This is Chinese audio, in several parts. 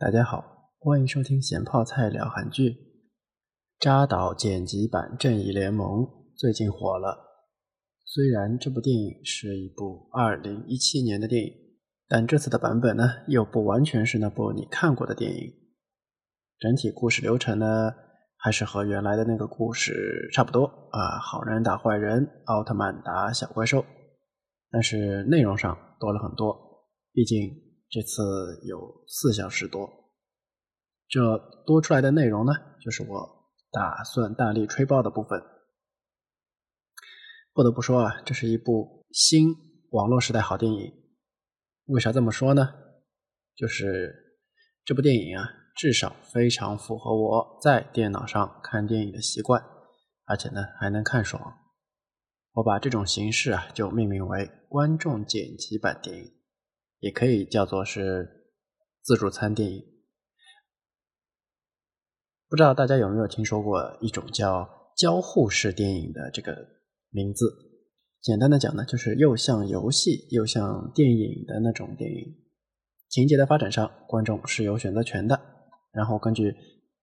大家好，欢迎收听咸泡菜聊韩剧。扎导剪辑版《正义联盟》最近火了。虽然这部电影是一部2017年的电影，但这次的版本呢，又不完全是那部你看过的电影。整体故事流程呢，还是和原来的那个故事差不多啊，好人打坏人，奥特曼打小怪兽。但是内容上多了很多，毕竟。这次有四小时多，这多出来的内容呢，就是我打算大力吹爆的部分。不得不说啊，这是一部新网络时代好电影。为啥这么说呢？就是这部电影啊，至少非常符合我在电脑上看电影的习惯，而且呢还能看爽。我把这种形式啊，就命名为观众剪辑版电影。也可以叫做是自助餐电影。不知道大家有没有听说过一种叫交互式电影的这个名字？简单的讲呢，就是又像游戏又像电影的那种电影。情节的发展上，观众是有选择权的。然后根据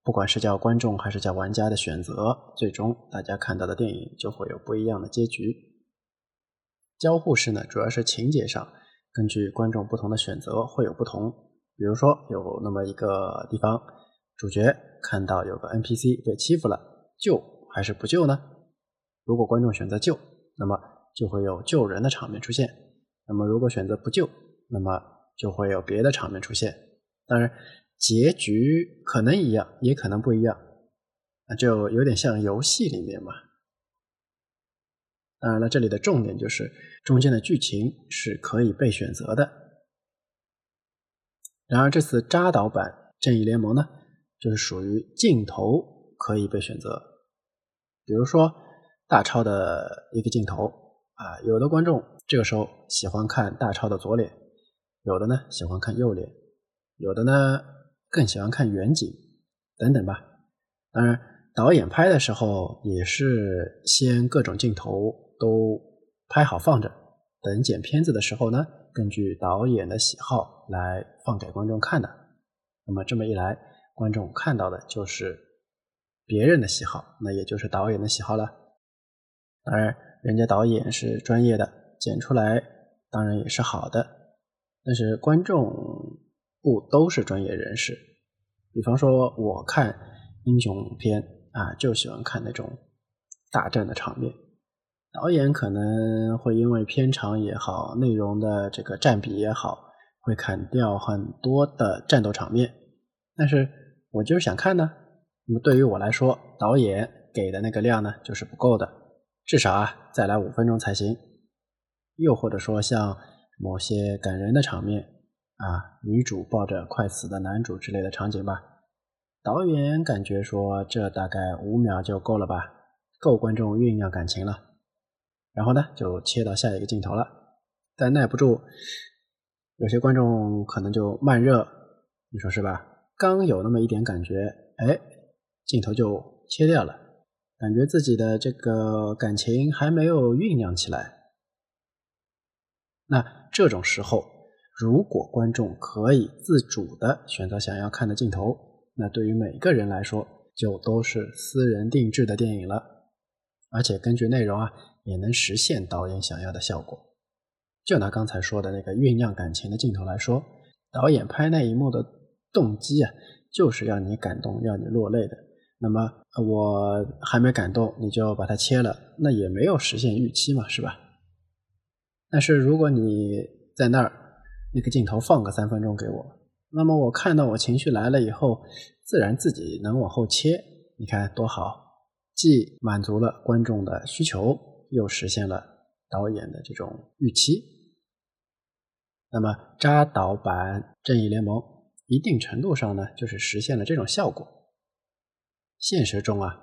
不管是叫观众还是叫玩家的选择，最终大家看到的电影就会有不一样的结局。交互式呢，主要是情节上。根据观众不同的选择会有不同，比如说有那么一个地方，主角看到有个 NPC 被欺负了，救还是不救呢？如果观众选择救，那么就会有救人的场面出现；那么如果选择不救，那么就会有别的场面出现。当然，结局可能一样，也可能不一样，那就有点像游戏里面嘛。当然了，这里的重点就是中间的剧情是可以被选择的。然而这次扎导版《正义联盟》呢，就是属于镜头可以被选择。比如说大超的一个镜头啊，有的观众这个时候喜欢看大超的左脸，有的呢喜欢看右脸，有的呢更喜欢看远景等等吧。当然，导演拍的时候也是先各种镜头。都拍好放着，等剪片子的时候呢，根据导演的喜好来放给观众看的。那么这么一来，观众看到的就是别人的喜好，那也就是导演的喜好了。当然，人家导演是专业的，剪出来当然也是好的。但是观众不都是专业人士。比方说，我看英雄片啊，就喜欢看那种大战的场面。导演可能会因为片长也好，内容的这个占比也好，会砍掉很多的战斗场面。但是我就是想看呢。那么对于我来说，导演给的那个量呢，就是不够的，至少啊，再来五分钟才行。又或者说像某些感人的场面啊，女主抱着快死的男主之类的场景吧，导演感觉说这大概五秒就够了吧，够观众酝酿感情了。然后呢，就切到下一个镜头了，但耐不住，有些观众可能就慢热，你说是吧？刚有那么一点感觉，哎，镜头就切掉了，感觉自己的这个感情还没有酝酿起来。那这种时候，如果观众可以自主的选择想要看的镜头，那对于每个人来说，就都是私人定制的电影了，而且根据内容啊。也能实现导演想要的效果。就拿刚才说的那个酝酿感情的镜头来说，导演拍那一幕的动机啊，就是要你感动，要你落泪的。那么我还没感动，你就把它切了，那也没有实现预期嘛，是吧？但是如果你在那儿那个镜头放个三分钟给我，那么我看到我情绪来了以后，自然自己能往后切，你看多好，既满足了观众的需求。又实现了导演的这种预期，那么扎导版《正义联盟》一定程度上呢，就是实现了这种效果。现实中啊，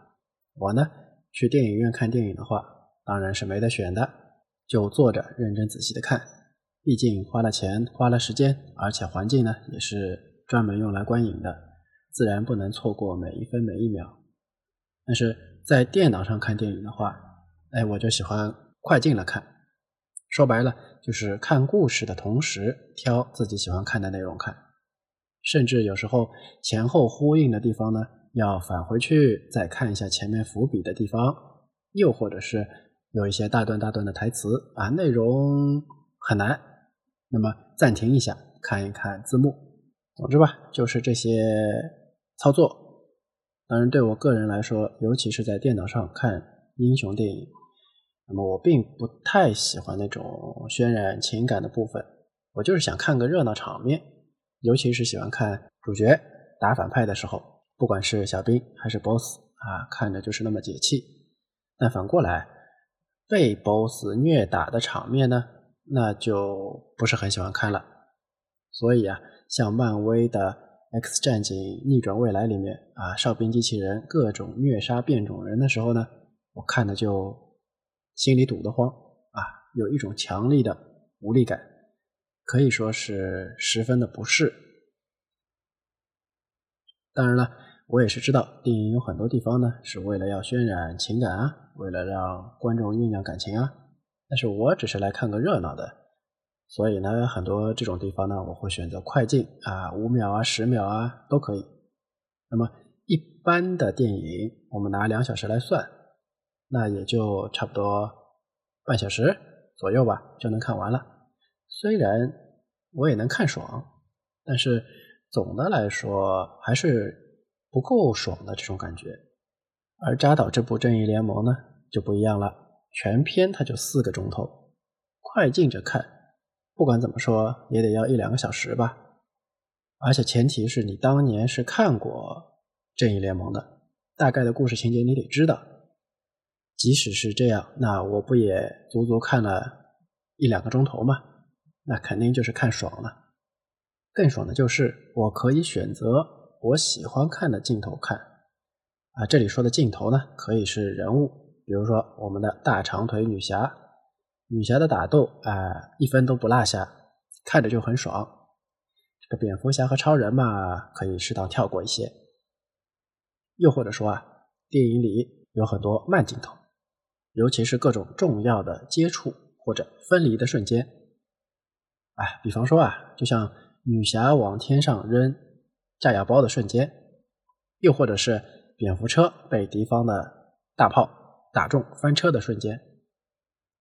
我呢去电影院看电影的话，当然是没得选的，就坐着认真仔细的看。毕竟花了钱，花了时间，而且环境呢也是专门用来观影的，自然不能错过每一分每一秒。但是在电脑上看电影的话，哎，我就喜欢快进了看，说白了就是看故事的同时挑自己喜欢看的内容看，甚至有时候前后呼应的地方呢，要返回去再看一下前面伏笔的地方，又或者是有一些大段大段的台词啊，内容很难，那么暂停一下，看一看字幕。总之吧，就是这些操作。当然，对我个人来说，尤其是在电脑上看英雄电影，那么我并不太喜欢那种渲染情感的部分。我就是想看个热闹场面，尤其是喜欢看主角打反派的时候，不管是小兵还是 BOSS 啊，看着就是那么解气。但反过来，被 BOSS 虐打的场面呢，那就不是很喜欢看了。所以啊，像漫威的。X 战警逆转未来里面啊，哨兵机器人各种虐杀变种人的时候呢，我看的就心里堵得慌啊，有一种强烈的无力感，可以说是十分的不适。当然了，我也是知道电影有很多地方呢是为了要渲染情感啊，为了让观众酝酿感情啊，但是我只是来看个热闹的。所以呢，很多这种地方呢，我会选择快进啊，五秒啊、十秒啊都可以。那么一般的电影，我们拿两小时来算，那也就差不多半小时左右吧，就能看完了。虽然我也能看爽，但是总的来说还是不够爽的这种感觉。而扎导这部《正义联盟》呢，就不一样了，全片它就四个钟头，快进着看。不管怎么说，也得要一两个小时吧。而且前提是你当年是看过《正义联盟》的，大概的故事情节你得知道。即使是这样，那我不也足足看了一两个钟头吗？那肯定就是看爽了。更爽的就是我可以选择我喜欢看的镜头看。啊，这里说的镜头呢，可以是人物，比如说我们的大长腿女侠。女侠的打斗啊，一分都不落下，看着就很爽。这个蝙蝠侠和超人嘛，可以适当跳过一些。又或者说啊，电影里有很多慢镜头，尤其是各种重要的接触或者分离的瞬间。哎，比方说啊，就像女侠往天上扔炸药包的瞬间，又或者是蝙蝠车被敌方的大炮打中翻车的瞬间。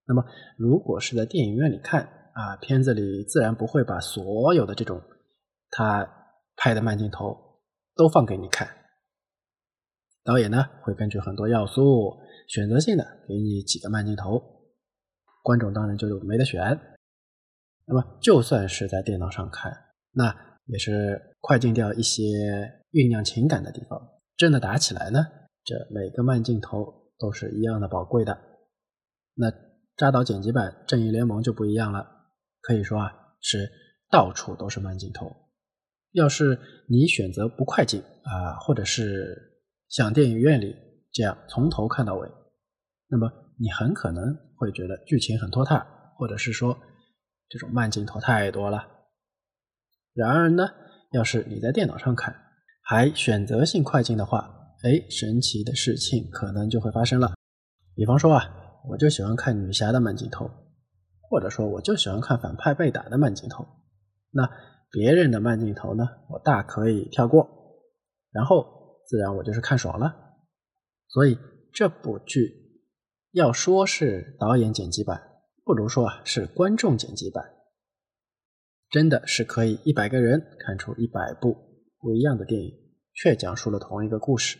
那么，如果是在电影院里看啊，片子里自然不会把所有的这种他拍的慢镜头都放给你看。导演呢会根据很多要素选择性的给你几个慢镜头，观众当然就没得选。那么，就算是在电脑上看，那也是快进掉一些酝酿情感的地方。真的打起来呢，这每个慢镜头都是一样的宝贵的。那。扎导剪辑版《正义联盟》就不一样了，可以说啊是到处都是慢镜头。要是你选择不快进啊，或者是像电影院里这样从头看到尾，那么你很可能会觉得剧情很拖沓，或者是说这种慢镜头太多了。然而呢，要是你在电脑上看，还选择性快进的话，哎，神奇的事情可能就会发生了。比方说啊。我就喜欢看女侠的慢镜头，或者说我就喜欢看反派被打的慢镜头。那别人的慢镜头呢，我大可以跳过，然后自然我就是看爽了。所以这部剧要说是导演剪辑版，不如说啊是观众剪辑版，真的是可以一百个人看出一百部不一样的电影，却讲述了同一个故事。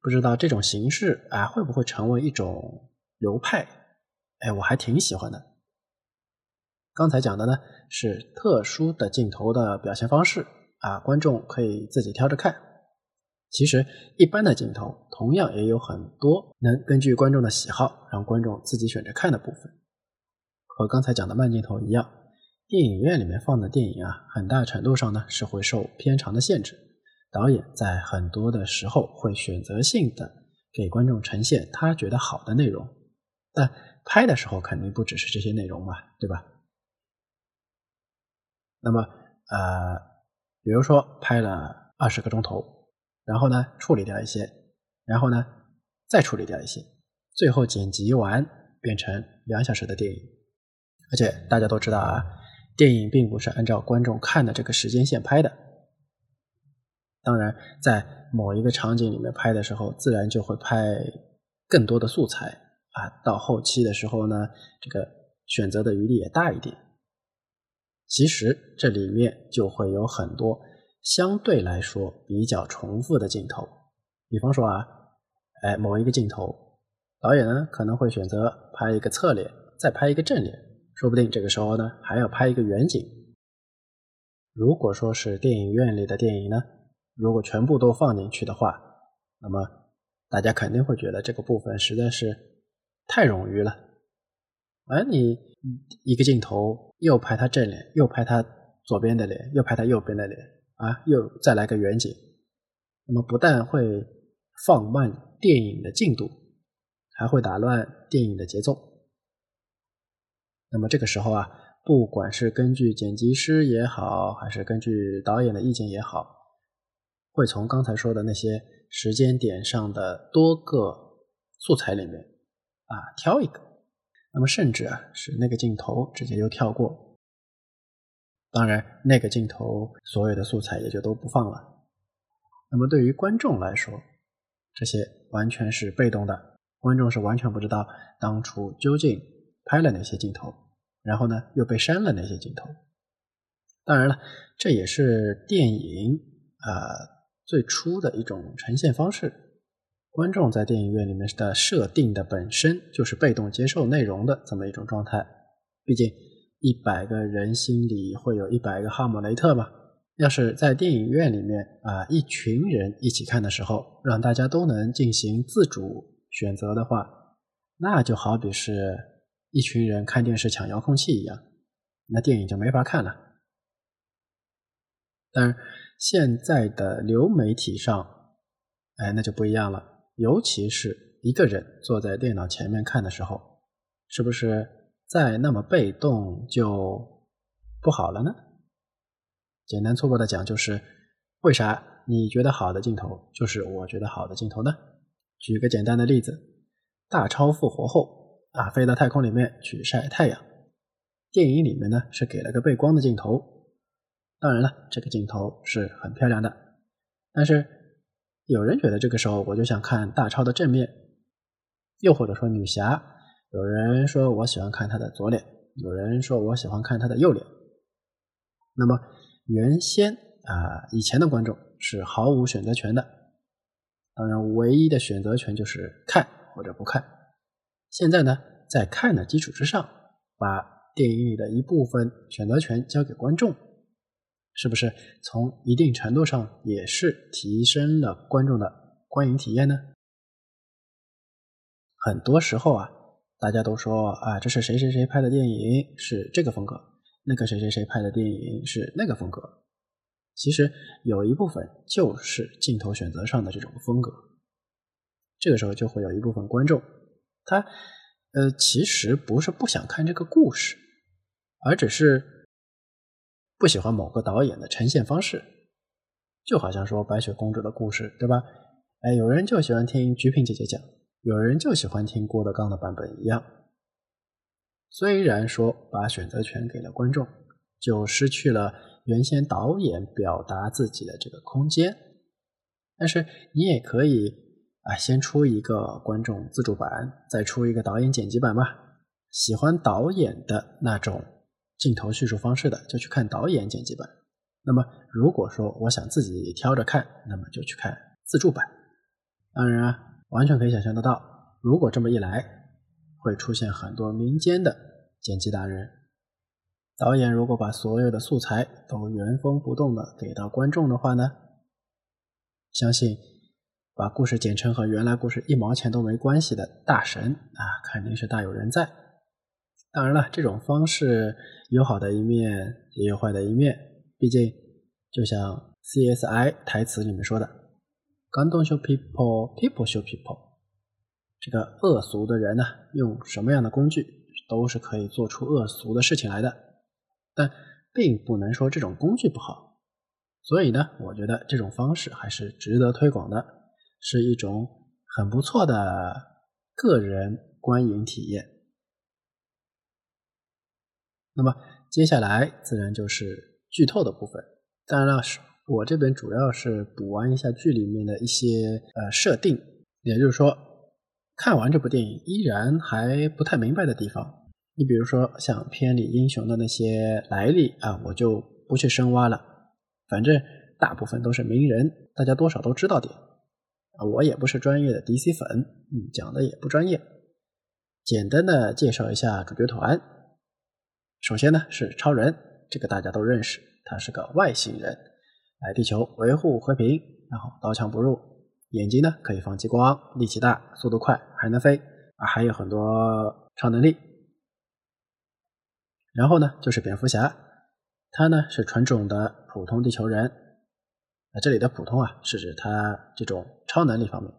不知道这种形式啊会不会成为一种？流派，哎，我还挺喜欢的。刚才讲的呢是特殊的镜头的表现方式啊，观众可以自己挑着看。其实一般的镜头同样也有很多能根据观众的喜好让观众自己选择看的部分。和刚才讲的慢镜头一样，电影院里面放的电影啊，很大程度上呢是会受片长的限制，导演在很多的时候会选择性的给观众呈现他觉得好的内容。但拍的时候肯定不只是这些内容嘛，对吧？那么，呃，比如说拍了二十个钟头，然后呢处理掉一些，然后呢再处理掉一些，最后剪辑完变成两小时的电影。而且大家都知道啊，电影并不是按照观众看的这个时间线拍的，当然，在某一个场景里面拍的时候，自然就会拍更多的素材啊。到后期的时候呢，这个选择的余地也大一点。其实这里面就会有很多相对来说比较重复的镜头，比方说啊，哎，某一个镜头，导演呢可能会选择拍一个侧脸，再拍一个正脸，说不定这个时候呢还要拍一个远景。如果说是电影院里的电影呢？如果全部都放进去的话，那么大家肯定会觉得这个部分实在是太冗余了。而你一个镜头又拍他正脸，又拍他左边的脸，又拍他右边的脸，啊，又再来个远景，那么不但会放慢电影的进度，还会打乱电影的节奏。那么这个时候啊，不管是根据剪辑师也好，还是根据导演的意见也好。会从刚才说的那些时间点上的多个素材里面啊挑一个，那么甚至啊是那个镜头直接就跳过，当然那个镜头所有的素材也就都不放了。那么对于观众来说，这些完全是被动的，观众是完全不知道当初究竟拍了哪些镜头，然后呢又被删了哪些镜头。当然了，这也是电影啊。最初的一种呈现方式，观众在电影院里面的设定的本身就是被动接受内容的这么一种状态。毕竟一百个人心里会有一百个哈姆雷特嘛。要是在电影院里面啊，一群人一起看的时候，让大家都能进行自主选择的话，那就好比是一群人看电视抢遥控器一样，那电影就没法看了。当然。现在的流媒体上，哎，那就不一样了。尤其是一个人坐在电脑前面看的时候，是不是再那么被动就不好了呢？简单粗暴的讲，就是为啥你觉得好的镜头就是我觉得好的镜头呢？举个简单的例子，大超复活后啊，飞到太空里面去晒太阳，电影里面呢是给了个背光的镜头。当然了，这个镜头是很漂亮的，但是有人觉得这个时候我就想看大超的正面，又或者说女侠，有人说我喜欢看他的左脸，有人说我喜欢看他的右脸。那么原先啊，以前的观众是毫无选择权的，当然唯一的选择权就是看或者不看。现在呢，在看的基础之上，把电影里的一部分选择权交给观众。是不是从一定程度上也是提升了观众的观影体验呢？很多时候啊，大家都说啊，这是谁谁谁拍的电影是这个风格，那个谁谁谁拍的电影是那个风格。其实有一部分就是镜头选择上的这种风格。这个时候就会有一部分观众，他呃其实不是不想看这个故事，而只是。不喜欢某个导演的呈现方式，就好像说白雪公主的故事，对吧？哎，有人就喜欢听菊萍姐姐讲，有人就喜欢听郭德纲的版本一样。虽然说把选择权给了观众，就失去了原先导演表达自己的这个空间，但是你也可以啊，先出一个观众自助版，再出一个导演剪辑版嘛。喜欢导演的那种。镜头叙述方式的，就去看导演剪辑版。那么，如果说我想自己挑着看，那么就去看自助版。当然啊，完全可以想象得到，如果这么一来，会出现很多民间的剪辑达人。导演如果把所有的素材都原封不动的给到观众的话呢，相信把故事剪成和原来故事一毛钱都没关系的大神啊，肯定是大有人在。当然了，这种方式有好的一面，也有坏的一面。毕竟，就像 CSI 台词里面说的 g u n don't show people, people 秀 people。”这个恶俗的人呢，用什么样的工具都是可以做出恶俗的事情来的。但并不能说这种工具不好。所以呢，我觉得这种方式还是值得推广的，是一种很不错的个人观影体验。那么接下来自然就是剧透的部分。当然了，我这边主要是补完一下剧里面的一些呃设定，也就是说，看完这部电影依然还不太明白的地方。你比如说像片里英雄的那些来历啊，我就不去深挖了，反正大部分都是名人，大家多少都知道点。啊，我也不是专业的 DC 粉，嗯，讲的也不专业。简单的介绍一下主角团。首先呢是超人，这个大家都认识，他是个外星人，来地球维护和平，然后刀枪不入，眼睛呢可以放激光，力气大，速度快，还能飞啊，还有很多超能力。然后呢就是蝙蝠侠，他呢是纯种的普通地球人，那，这里的普通啊是指他这种超能力方面，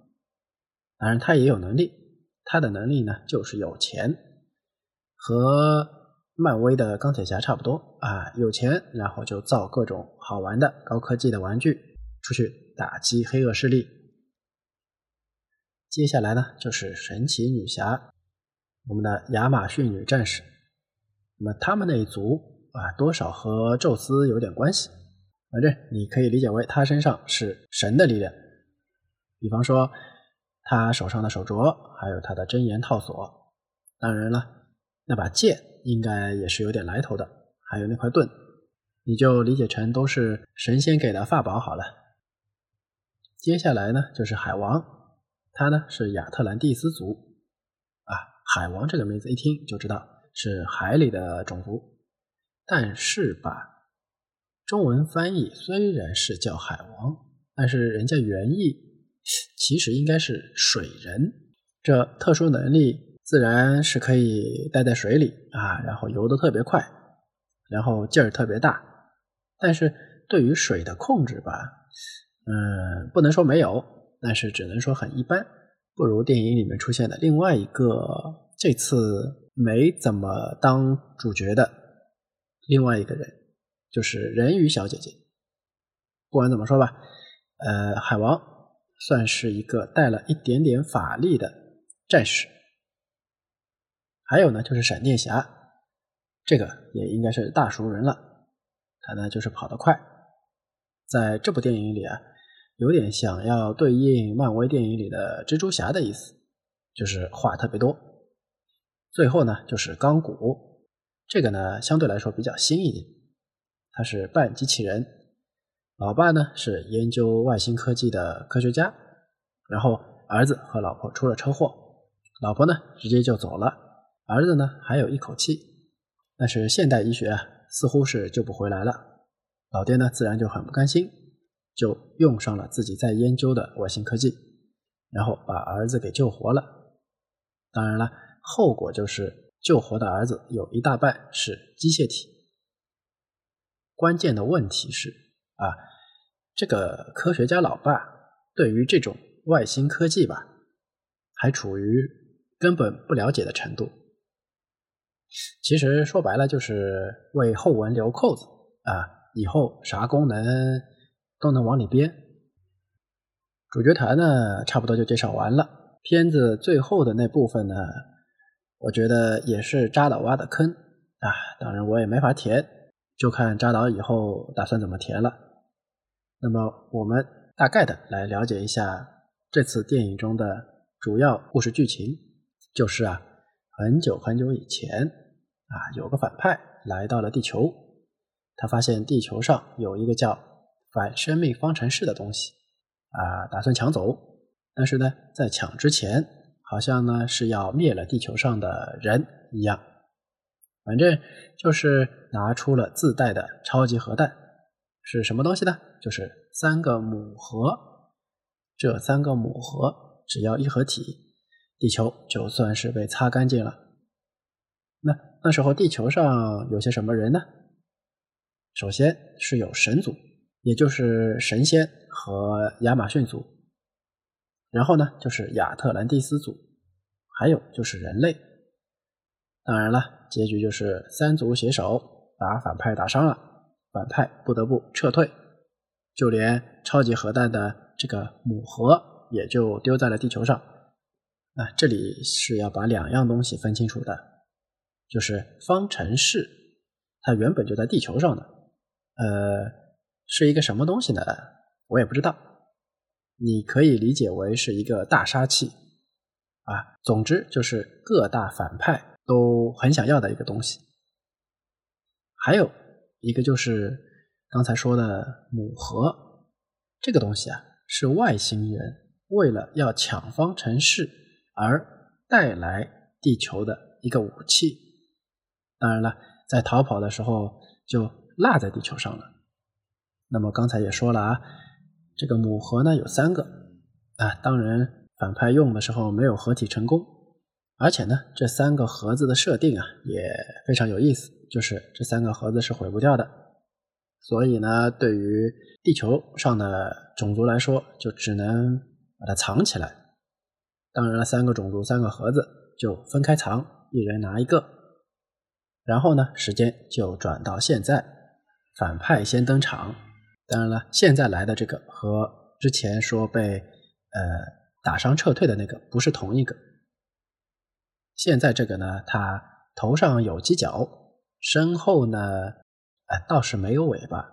当然他也有能力。他的能力呢，就是有钱，和漫威的钢铁侠差不多啊，有钱，然后就造各种好玩的高科技的玩具，出去打击黑恶势力。接下来呢，就是神奇女侠，我们的亚马逊女战士。那么他们那一族啊，多少和宙斯有点关系，反正你可以理解为他身上是神的力量，比方说。他手上的手镯，还有他的真言套索，当然了，那把剑应该也是有点来头的，还有那块盾，你就理解成都是神仙给的法宝好了。接下来呢，就是海王，他呢是亚特兰蒂斯族，啊，海王这个名字一听就知道是海里的种族，但是吧，中文翻译虽然是叫海王，但是人家原意。其实应该是水人，这特殊能力自然是可以待在水里啊，然后游得特别快，然后劲儿特别大。但是对于水的控制吧，嗯，不能说没有，但是只能说很一般，不如电影里面出现的另外一个这次没怎么当主角的另外一个人，就是人鱼小姐姐。不管怎么说吧，呃，海王。算是一个带了一点点法力的战士，还有呢，就是闪电侠，这个也应该是大熟人了。他呢就是跑得快，在这部电影里啊，有点想要对应漫威电影里的蜘蛛侠的意思，就是话特别多。最后呢，就是钢骨，这个呢相对来说比较新一点，他是半机器人。老爸呢是研究外星科技的科学家，然后儿子和老婆出了车祸，老婆呢直接就走了，儿子呢还有一口气，但是现代医学啊似乎是救不回来了，老爹呢自然就很不甘心，就用上了自己在研究的外星科技，然后把儿子给救活了。当然了，后果就是救活的儿子有一大半是机械体。关键的问题是。啊，这个科学家老爸对于这种外星科技吧，还处于根本不了解的程度。其实说白了就是为后文留扣子啊，以后啥功能都能往里编。主角团呢，差不多就介绍完了。片子最后的那部分呢，我觉得也是扎导挖的坑啊，当然我也没法填，就看扎导以后打算怎么填了。那么我们大概的来了解一下这次电影中的主要故事剧情，就是啊，很久很久以前啊，有个反派来到了地球，他发现地球上有一个叫反生命方程式的东西啊，打算抢走，但是呢，在抢之前，好像呢是要灭了地球上的人一样，反正就是拿出了自带的超级核弹。是什么东西呢？就是三个母核，这三个母核只要一合体，地球就算是被擦干净了。那那时候地球上有些什么人呢？首先是有神族，也就是神仙和亚马逊族，然后呢就是亚特兰蒂斯族，还有就是人类。当然了，结局就是三族携手把反派打伤了。反派不得不撤退，就连超级核弹的这个母核也就丢在了地球上。啊，这里是要把两样东西分清楚的，就是方程式，它原本就在地球上的，呃，是一个什么东西呢？我也不知道。你可以理解为是一个大杀器啊。总之就是各大反派都很想要的一个东西。还有一个就是刚才说的母核，这个东西啊，是外星人为了要抢方程式而带来地球的一个武器。当然了，在逃跑的时候就落在地球上了。那么刚才也说了啊，这个母核呢有三个啊，当然反派用的时候没有合体成功，而且呢这三个盒子的设定啊也非常有意思，就是这三个盒子是毁不掉的，所以呢对于地球上的种族来说，就只能把它藏起来。当然了，三个种族三个盒子就分开藏，一人拿一个。然后呢，时间就转到现在，反派先登场。当然了，现在来的这个和之前说被呃打伤撤退的那个不是同一个。现在这个呢，他头上有犄角，身后呢，哎倒是没有尾巴。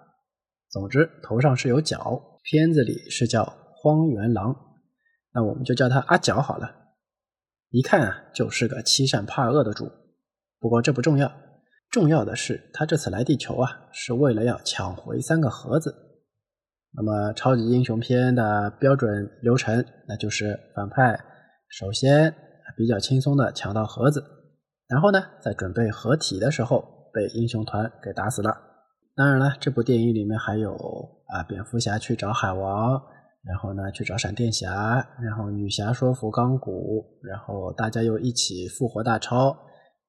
总之，头上是有角。片子里是叫荒原狼，那我们就叫他阿角好了。一看啊，就是个欺善怕恶的主。不过这不重要。重要的是，他这次来地球啊，是为了要抢回三个盒子。那么，超级英雄片的标准流程，那就是反派首先比较轻松的抢到盒子，然后呢，在准备合体的时候被英雄团给打死了。当然了，这部电影里面还有啊，蝙蝠侠去找海王，然后呢去找闪电侠，然后女侠说服钢骨，然后大家又一起复活大超，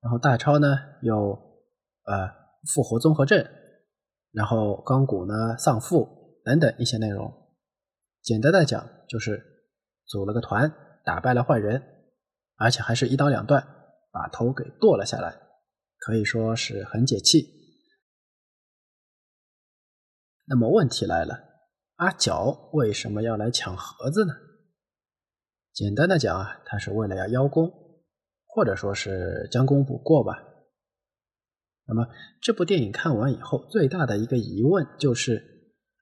然后大超呢又。呃，复活综合症，然后钢骨呢丧父等等一些内容，简单的讲就是组了个团，打败了坏人，而且还是一刀两断，把头给剁了下来，可以说是很解气。那么问题来了，阿角为什么要来抢盒子呢？简单的讲啊，他是为了要邀功，或者说是将功补过吧。那么这部电影看完以后，最大的一个疑问就是：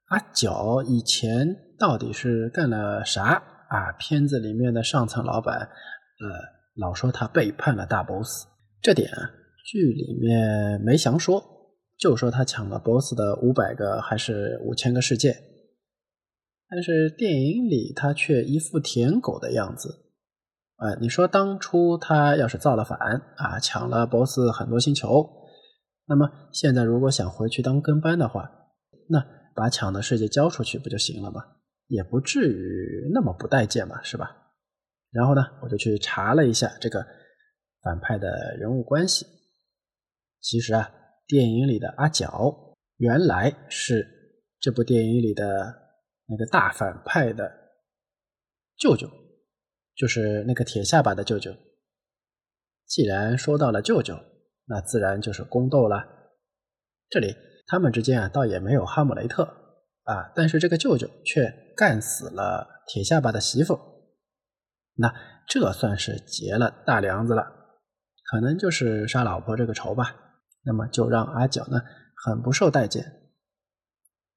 阿角以前到底是干了啥啊？片子里面的上层老板，呃，老说他背叛了大 boss，这点啊剧里面没详说，就说他抢了 boss 的五百个还是五千个世界，但是电影里他却一副舔狗的样子。呃，你说当初他要是造了反啊，抢了 boss 很多星球。那么现在如果想回去当跟班的话，那把抢的世界交出去不就行了吗？也不至于那么不待见嘛，是吧？然后呢，我就去查了一下这个反派的人物关系。其实啊，电影里的阿角原来是这部电影里的那个大反派的舅舅，就是那个铁下巴的舅舅。既然说到了舅舅。那自然就是宫斗了。这里他们之间啊，倒也没有哈姆雷特啊，但是这个舅舅却干死了铁下巴的媳妇，那这算是结了大梁子了，可能就是杀老婆这个仇吧。那么就让阿角呢很不受待见，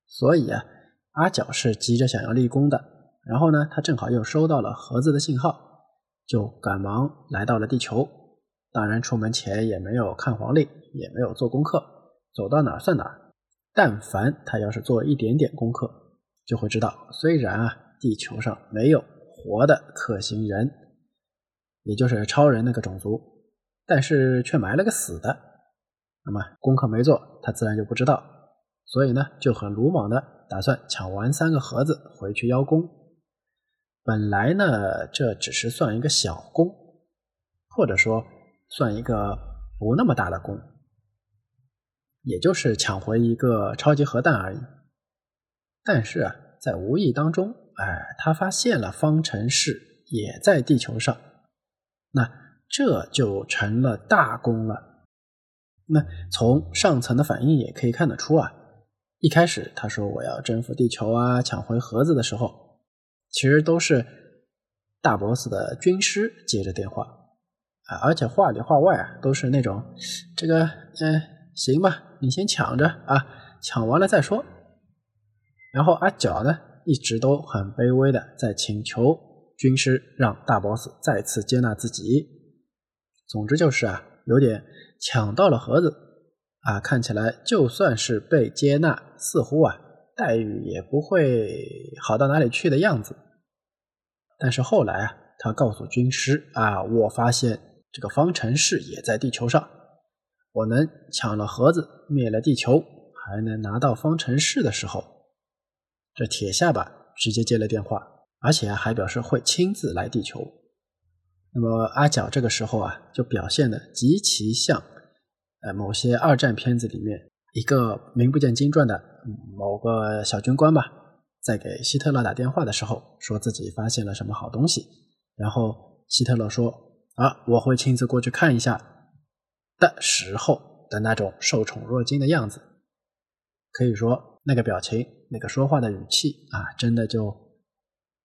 所以啊，阿角是急着想要立功的。然后呢，他正好又收到了盒子的信号，就赶忙来到了地球。当然，出门前也没有看黄历，也没有做功课，走到哪儿算哪儿。但凡他要是做一点点功课，就会知道，虽然啊，地球上没有活的可行人，也就是超人那个种族，但是却埋了个死的。那么功课没做，他自然就不知道。所以呢，就很鲁莽的打算抢完三个盒子回去邀功。本来呢，这只是算一个小功，或者说。算一个不那么大的功，也就是抢回一个超级核弹而已。但是啊，在无意当中，哎，他发现了方程式也在地球上，那这就成了大功了。那从上层的反应也可以看得出啊，一开始他说我要征服地球啊，抢回盒子的时候，其实都是大 boss 的军师接着电话。啊，而且话里话外啊，都是那种，这个，嗯，行吧，你先抢着啊，抢完了再说。然后阿角呢，一直都很卑微的在请求军师让大 boss 再次接纳自己。总之就是啊，有点抢到了盒子啊，看起来就算是被接纳，似乎啊待遇也不会好到哪里去的样子。但是后来啊，他告诉军师啊，我发现这个方程式也在地球上。我能抢了盒子，灭了地球，还能拿到方程式的时候，这铁下巴直接接了电话，而且还表示会亲自来地球。那么阿角这个时候啊，就表现的极其像，呃，某些二战片子里面一个名不见经传的某个小军官吧，在给希特勒打电话的时候，说自己发现了什么好东西，然后希特勒说啊，我会亲自过去看一下。的时候的那种受宠若惊的样子，可以说那个表情、那个说话的语气啊，真的就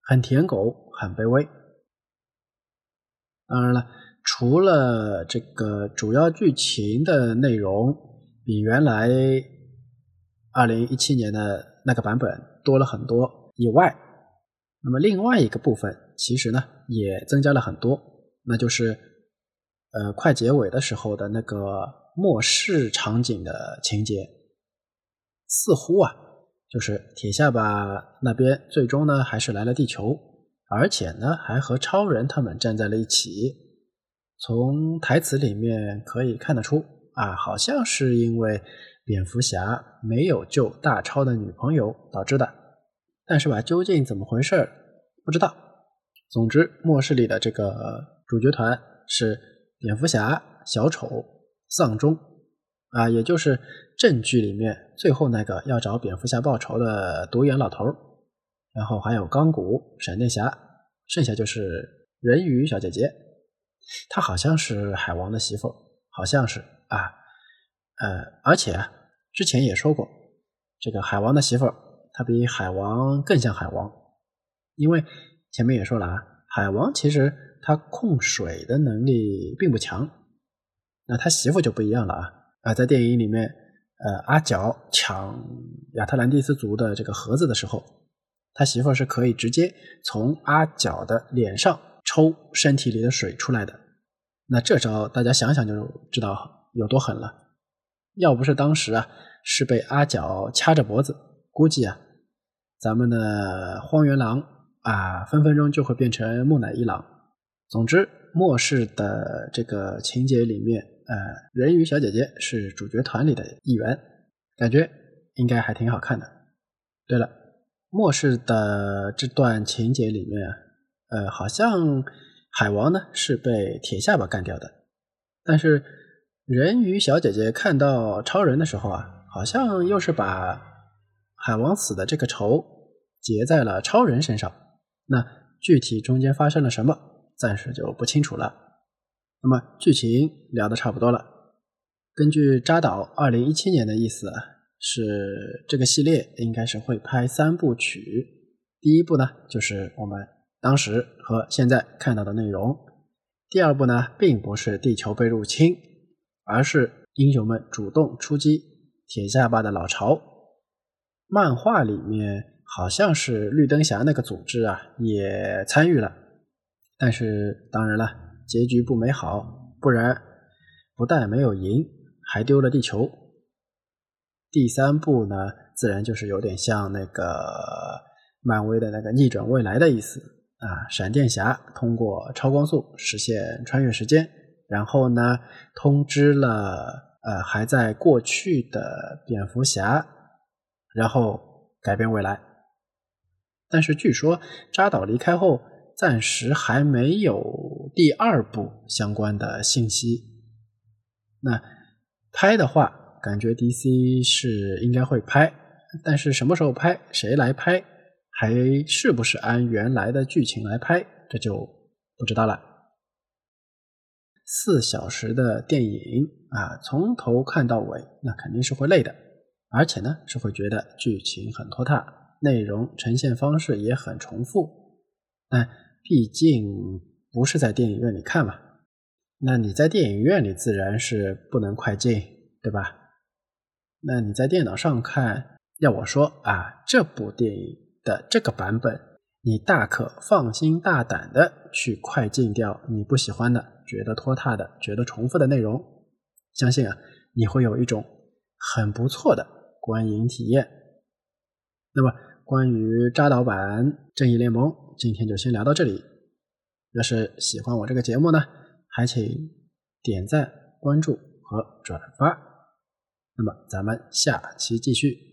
很舔狗、很卑微。当然了，除了这个主要剧情的内容比原来二零一七年的那个版本多了很多以外，那么另外一个部分其实呢也增加了很多，那就是。呃，快结尾的时候的那个末世场景的情节，似乎啊，就是铁下巴那边最终呢还是来了地球，而且呢还和超人他们站在了一起。从台词里面可以看得出啊，好像是因为蝙蝠侠没有救大超的女朋友导致的，但是吧，究竟怎么回事不知道。总之，末世里的这个主角团是。蝙蝠侠、小丑、丧钟，啊，也就是正剧里面最后那个要找蝙蝠侠报仇的独眼老头然后还有钢骨、闪电侠，剩下就是人鱼小姐姐，她好像是海王的媳妇，好像是啊，呃，而且之前也说过，这个海王的媳妇她比海王更像海王，因为前面也说了啊，海王其实。他控水的能力并不强，那他媳妇就不一样了啊！啊，在电影里面，呃，阿角抢亚特兰蒂斯族的这个盒子的时候，他媳妇是可以直接从阿角的脸上抽身体里的水出来的。那这招大家想想就知道有多狠了。要不是当时啊是被阿角掐着脖子，估计啊咱们的荒原狼啊分分钟就会变成木乃伊狼。总之，末世的这个情节里面，呃，人鱼小姐姐是主角团里的一员，感觉应该还挺好看的。对了，末世的这段情节里面，呃，好像海王呢是被铁下巴干掉的，但是人鱼小姐姐看到超人的时候啊，好像又是把海王死的这个仇结在了超人身上。那具体中间发生了什么？暂时就不清楚了。那么剧情聊的差不多了。根据扎导二零一七年的意思，是这个系列应该是会拍三部曲。第一部呢，就是我们当时和现在看到的内容；第二部呢，并不是地球被入侵，而是英雄们主动出击，铁下巴的老巢。漫画里面好像是绿灯侠那个组织啊，也参与了。但是当然了，结局不美好，不然不但没有赢，还丢了地球。第三部呢，自然就是有点像那个漫威的那个逆转未来的意思啊。闪电侠通过超光速实现穿越时间，然后呢，通知了呃还在过去的蝙蝠侠，然后改变未来。但是据说扎导离开后。暂时还没有第二部相关的信息。那拍的话，感觉 DC 是应该会拍，但是什么时候拍，谁来拍，还是不是按原来的剧情来拍，这就不知道了。四小时的电影啊，从头看到尾，那肯定是会累的，而且呢，是会觉得剧情很拖沓，内容呈现方式也很重复。那毕竟不是在电影院里看嘛，那你在电影院里自然是不能快进，对吧？那你在电脑上看，要我说啊，这部电影的这个版本，你大可放心大胆的去快进掉你不喜欢的、觉得拖沓的、觉得重复的内容，相信啊，你会有一种很不错的观影体验。那么，关于扎导版《正义联盟》，今天就先聊到这里。要是喜欢我这个节目呢，还请点赞、关注和转发。那么，咱们下期继续。